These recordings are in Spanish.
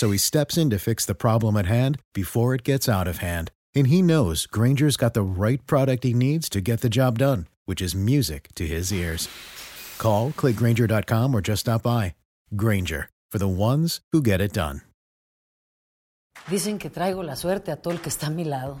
So he steps in to fix the problem at hand before it gets out of hand. And he knows Granger's got the right product he needs to get the job done, which is music to his ears. Call, clickgranger.com, or just stop by. Granger, for the ones who get it done. Dicen que traigo la suerte a todo el que está a mi lado.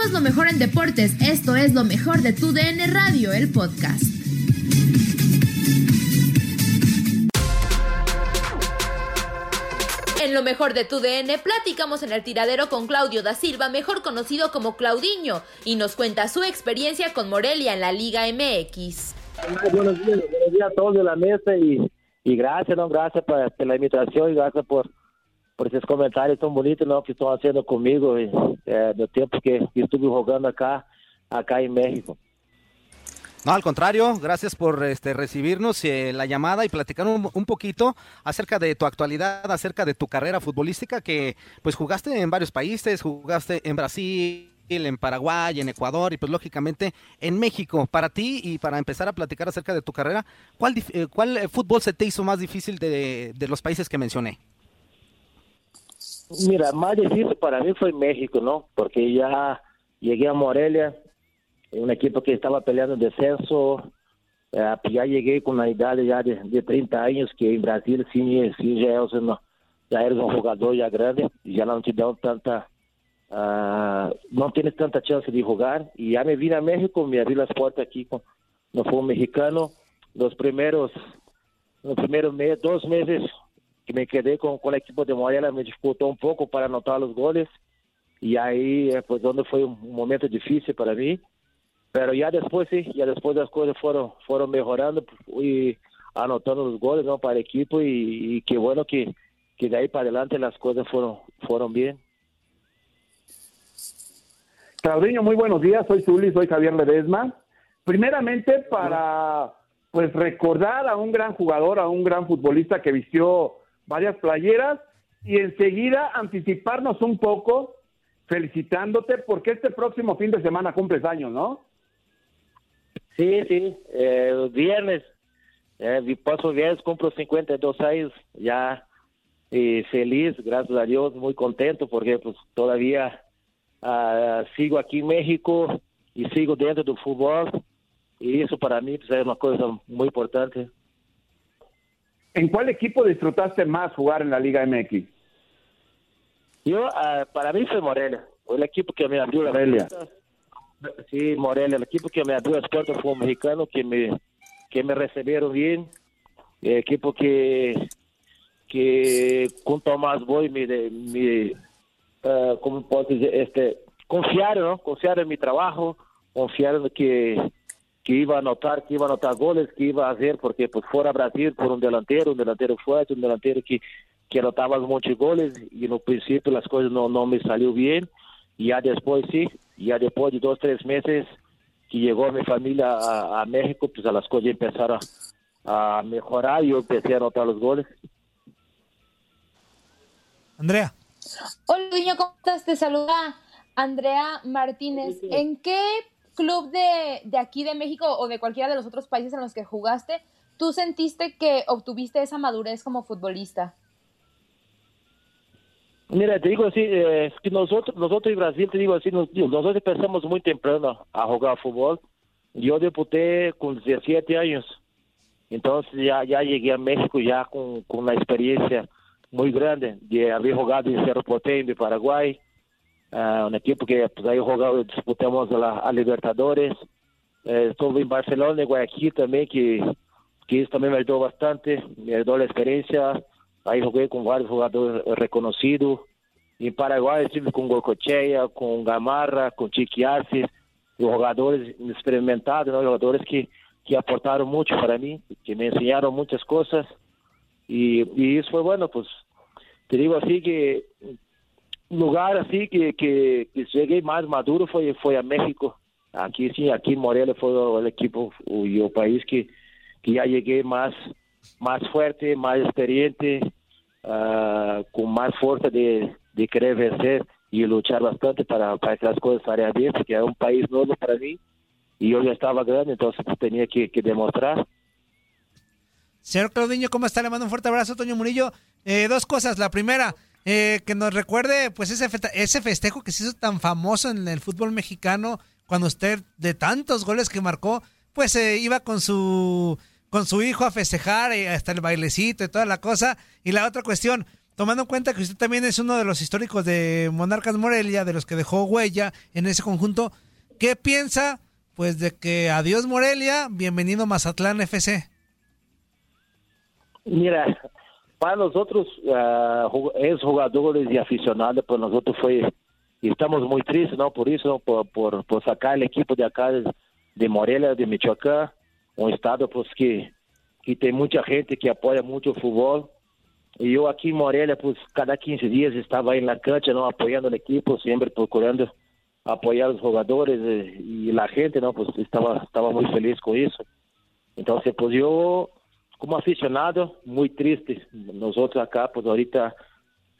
Somos lo mejor en deportes. Esto es lo mejor de tu DN Radio, el podcast. En lo mejor de tu DN platicamos en el tiradero con Claudio da Silva, mejor conocido como Claudiño, y nos cuenta su experiencia con Morelia en la Liga MX. Buenos días, buenos días a todos de la mesa y, y gracias, ¿no? Gracias por, por la invitación y gracias por, por esos comentarios tan bonitos ¿no? que están haciendo conmigo eh, del tiempo que, que estuve jugando acá, acá en México. No, al contrario, gracias por este, recibirnos eh, la llamada y platicar un, un, poquito acerca de tu actualidad, acerca de tu carrera futbolística, que pues jugaste en varios países, jugaste en Brasil, en Paraguay, en Ecuador y pues lógicamente en México. Para ti y para empezar a platicar acerca de tu carrera, ¿cuál, eh, cuál fútbol se te hizo más difícil de, de los países que mencioné? Mira, más difícil para mí fue México, ¿no? Porque ya llegué a Morelia, un equipo que estaba peleando el descenso, eh, ya llegué con una edad ya de, de 30 años, que en Brasil sí, ya eres un jugador ya grande, ya no te dan tanta, uh, no tienes tanta chance de jugar, y ya me vine a México, me abrí las puertas aquí con no fue un mexicano, los primeros, los primeros meses, dos meses que me quedé con, con el equipo de Morelia me dificultó un poco para anotar los goles. Y ahí pues donde fue un, momento difícil para mí. Pero ya después sí ya después las cosas fueron fueron mejorando y anotando los goles no para el equipo y, y qué bueno que, que de ahí para adelante las cosas fueron fueron bien. Claudiño, muy buenos días, soy Zuli, soy Javier Ledesma. Primeramente para pues recordar a un gran jugador, a un gran futbolista que vistió varias playeras y enseguida anticiparnos un poco felicitándote porque este próximo fin de semana cumples años, ¿no? Sí, sí, eh, viernes, eh, paso viernes, cumplo 52 años, ya y feliz, gracias a Dios, muy contento porque pues todavía uh, sigo aquí en México y sigo dentro del fútbol y eso para mí pues, es una cosa muy importante. ¿En cuál equipo disfrutaste más jugar en la Liga MX? Yo, uh, para mí fue Morelia, el equipo que me abrió la Morelia. Sí, Morelia, el equipo que me abrió las puertas fue un mexicano que me, que me recibieron bien, el equipo que, que con Tomás Boy me, me uh, ¿cómo puedo decir? Este, confiaron, ¿no? Confiaron en mi trabajo, confiaron que que iba a anotar, que iba a anotar goles, que iba a hacer, porque pues fuera Brasil por un delantero, un delantero fuerte, un delantero que, que anotaba muchos goles y en un principio las cosas no, no me salió bien y ya después sí, ya después de dos, tres meses que llegó mi familia a, a México, pues a las cosas empezaron a, a mejorar y yo empecé a anotar los goles. Andrea. Hola, niño, ¿cómo estás? Te saluda Andrea Martínez. ¿En qué club de, de aquí de México o de cualquiera de los otros países en los que jugaste tú sentiste que obtuviste esa madurez como futbolista? Mira, te digo así, eh, que nosotros, nosotros en Brasil, te digo así, nos- nosotros empezamos muy temprano a jugar fútbol. Yo debuté con 17 años, entonces ya, ya llegué a México ya con, con una experiencia muy grande de haber jugado en Cerro Porteño de Paraguay, ah, un equipo que pues, ahí jugamos, disputamos la, a Libertadores. Eh, estuve en Barcelona, en Guayaquil también, que, que eso también me ayudó bastante, me ayudó la experiencia. Ahí jugué con varios jugadores reconocidos. En Paraguay estive con Gorcochea, con Gamarra, con Chiqui Arce, jugadores experimentados, ¿no? jugadores que, que aportaron mucho para mí, que me enseñaron muchas cosas. Y, y eso fue bueno, pues te digo así que lugar así que, que, que llegué más maduro fue, fue a México. Aquí sí, aquí en Morelia fue el equipo y el país que, que ya llegué más, más fuerte, más experiente, ah, con más fuerza de, de querer vencer y luchar bastante para, para que las cosas salieran bien, porque era un país nuevo para mí y yo ya estaba grande, entonces pues, tenía que, que demostrar. Señor Claudiño, ¿cómo está? Le mando un fuerte abrazo, Toño Murillo. Eh, dos cosas. La primera, eh, que nos recuerde pues ese, ese festejo que se hizo tan famoso en el fútbol mexicano cuando usted, de tantos goles que marcó, pues eh, iba con su, con su hijo a festejar, y hasta el bailecito y toda la cosa. Y la otra cuestión, tomando en cuenta que usted también es uno de los históricos de Monarcas Morelia, de los que dejó huella en ese conjunto, ¿qué piensa? Pues de que adiós Morelia, bienvenido Mazatlán FC. Mira, para nosotros, ex jugadores y aficionados, pues nosotros fue, y estamos muy tristes, ¿no? Por eso, ¿no? por, por, por sacar el equipo de acá, de, Morelia, de Michoacán, un estado pues que, que tem mucha gente que apoya mucho el fútbol. Y yo aquí en Morelia, pues cada 15 días estaba en la cancha, ¿no? Apoyando el equipo, siempre procurando apoyar a los jugadores eh, y la gente, ¿no? Pues estaba, estaba muy feliz con eso. Entonces, pues yo, como aficionado, muy triste. Nosotros acá, pues ahorita,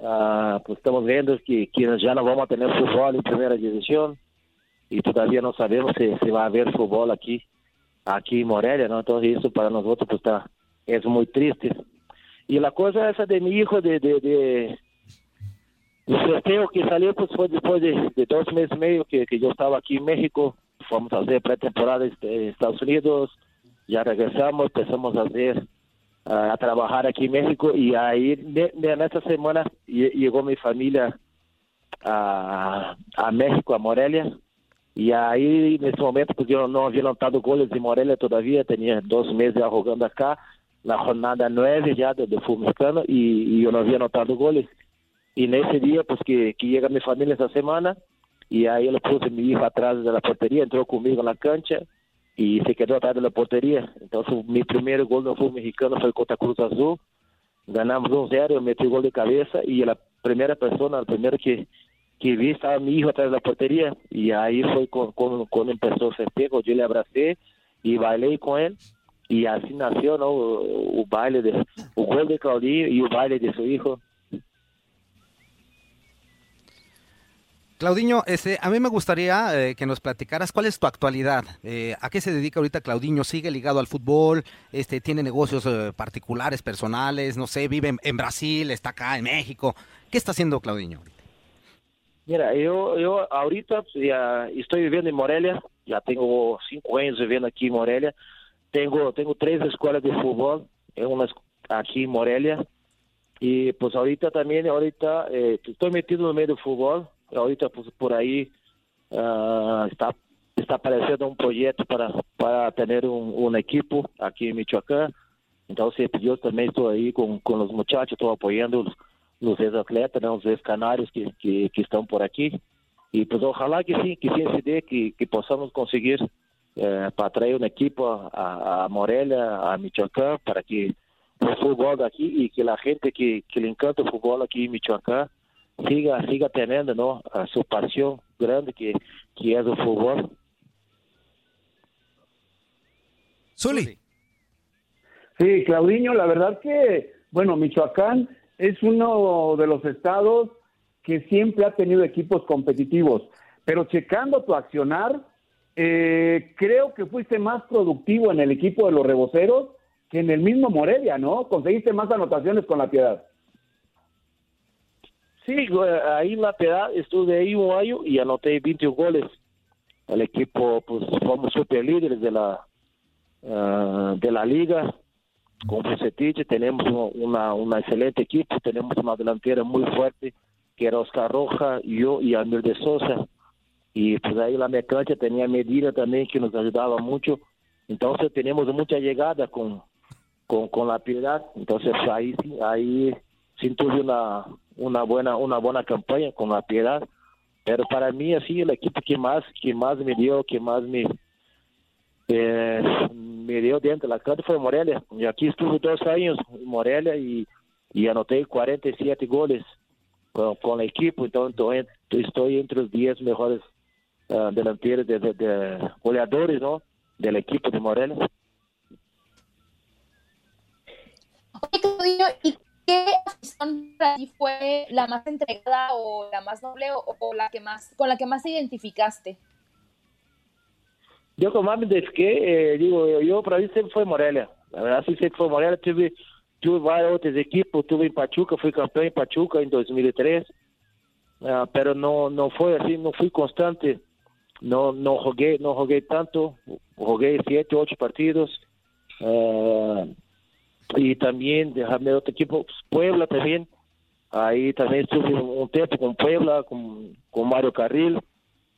ah, pues estamos viendo que, que no vamos a tener fútbol en primera división y todavía sabemos si, si va a haber fútbol aquí, Morelia. Entonces eso para nosotros pues está, es muy triste. Y la cosa esa de mi hijo, de, de, de que salió pues después de, de meses y medio que, que yo estaba aquí en México, fuimos a hacer pretemporada en Estados Unidos, ya regresamos, empezamos a hacer, ah, a trabajar aquí en México y ahí ne- ne- en esta semana lle- llegó mi familia a, a México, a Morelia, y ahí en ese momento pues yo no había notado goles de Morelia todavía, tenía dos meses ya jugando acá, la jornada nueve ya de, de fútbol mexicano y, y yo no había notado goles. Y en ese día pues que, que llega mi familia esa semana y ahí le puse a mi hijo atrás de la portería, entró conmigo en la cancha y se quedó atrás de la portería. Entonces mi primer gol no fue mexicano, fue contra Cruz Azul. Ganamos 1-0, yo metí gol de cabeza y la primera persona, el primero que, que vi estaba mi hijo atrás de la portería y ahí fue con- con- cuando empezó el festejo. Yo le abracé y bailé con él y así nació ¿no? o baile de, o gol de Claudinho y el baile de su hijo. Claudiño, este, a mí me gustaría eh, que nos platicaras cuál es tu actualidad, eh, a qué se dedica ahorita Claudiño, sigue ligado al fútbol, este, tiene negocios eh, particulares, personales, no sé, vive en, Brasil, está acá en México, ¿qué está haciendo Claudiño? Mira, yo, yo ahorita pues, ya estoy viviendo en Morelia, ya tengo cinco años viviendo aquí en Morelia. Tengo, tengo tres escuelas de fútbol, una aquí en Morelia. Y pues ahorita también, ahorita eh, estoy metido en el medio del fútbol. Ahorita pues por ahí ah, está, está apareciendo un proyecto para, para tener un, un equipo aquí en Michoacán. Entonces yo también estoy ahí con, con los muchachos, estoy apoyando los, los ex-atletas, ¿no? los ex-canarios que, que, que están por aquí. Y pues ojalá que sí, que sí se dé, que, que podamos conseguir eh, para traer un equipo a- a Morelia, a Michoacán, para que el fútbol de aquí y que la gente que, que le encanta el fútbol aquí en Michoacán siga, siga teniendo ¿no? a su pasión grande que, que es el fútbol. Zuli. Sí, Claudiño, la verdad que, bueno, Michoacán es uno de los estados que siempre ha tenido equipos competitivos, pero checando tu accionar, eh, creo que fuiste más productivo en el equipo de los reboceros que en el mismo Morelia, ¿no? Conseguiste más anotaciones con la piedad. Sí, ahí en la piedad estuve ahí un año y anoté 21 goles. El equipo, pues, somos super líderes de la, ah, de la liga. Con Bucetich tenemos una, una excelente equipo, tenemos una delantera muy fuerte, que era Oscar Roja, yo y Amir de Sosa. Y pues ahí la mecánica tenía medida también que nos ayudaba mucho. Entonces tenemos mucha llegada con, con, con la piedad. Entonces ahí ahí sí tuve una, una buena una buena campaña con la piedad. Pero para mí así el equipo que más que más me dio, que más me eh, me dio dentro de la cancha fue Morelia. Y aquí estuve dos años en Morelia y, y anoté 47 goles con, el equipo. Entonces estoy entre los 10 mejores uh, delanteros de, goleadores ¿no? del equipo de Morelia. Oye, Claudio, ¿y qué afición para ti fue la más entregada o la más noble o, o, la que más con la que más te identificaste? Yo como más me identifiqué, eh, digo, yo, yo para mí siempre fue Morelia. La verdad sí siempre fue Morelia. Tuve, tuve varios otros equipos, tuve en Pachuca, fui campeón en Pachuca en 2003, uh, pero no no fue así, no fui constante no no jugué no jugué tanto jugué siete ocho partidos uh, y también déjame otro equipo Puebla también ahí también estuve un tiempo con Puebla con, con Mario Carril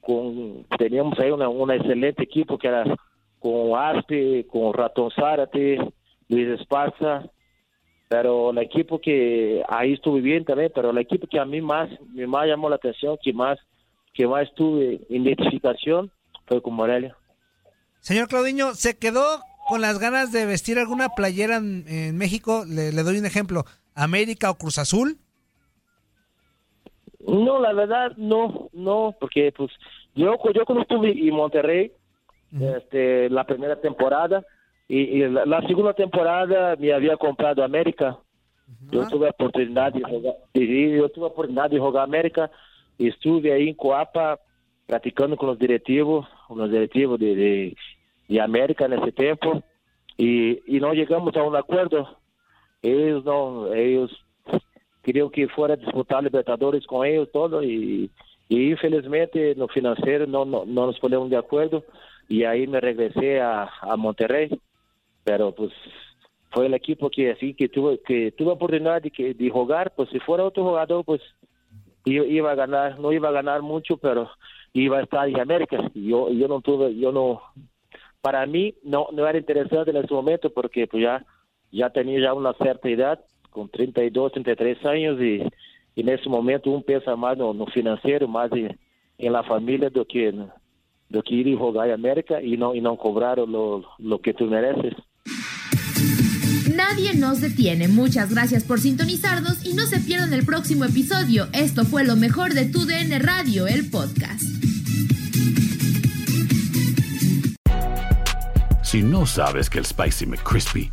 con teníamos ahí una, una excelente equipo que era con Aspe con Ratón Zárate Luis Esparza pero el equipo que ahí estuve bien también pero el equipo que a mí más me más llamó la atención que más que más tuve identificación fue con Morelia. Señor Claudiño, ¿se quedó con las ganas de vestir alguna playera en, México? Le, doy un ejemplo, América o Cruz Azul. No, la verdad no, no, porque pues yo, yo cuando estuve en Monterrey, uh -huh. este, la primera temporada, y, y la, la, segunda temporada me había comprado América. Uh -huh. Yo tuve oportunidad de jugar, y yo tuve oportunidad de jugar América, estuve ahí en Coapa platicando con los directivos, con los directivos de, de, de América en ese tiempo y, y, no llegamos a un acuerdo. Ellos no, ellos querían que fuera a disputar Libertadores con ellos todo y, y infelizmente no financiero no, no, no nos ponemos de acuerdo y ahí me regresé a, a Monterrey, pero pues fue el equipo que así que tuvo que tuvo oportunidad de, que, de jugar, pues si fuera otro jugador pues iba a ganar, no iba a ganar mucho, pero iba a estar en América. Yo, yo no tuve, yo no, para mí no, no era interesante en ese momento porque pues ya, ya tenía ya una cierta edad, con 32, 33 años y, y en ese momento un piensa más no, no financiero, más en, en la familia do que, do que ir y jugar en América y no, y no cobrar lo, lo que tú mereces. Nadie nos detiene. Muchas gracias por sintonizarnos y no se pierdan el próximo episodio. Esto fue lo mejor de Tu DN Radio, el podcast. Si no sabes que el Spicy McCrispy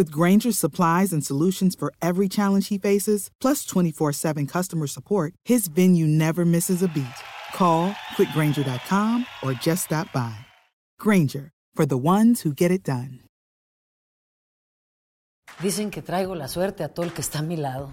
With Granger's supplies and solutions for every challenge he faces, plus 24 7 customer support, his venue never misses a beat. Call quickgranger.com or just stop by. Granger, for the ones who get it done. Dicen que traigo la suerte a todo el que está a mi lado.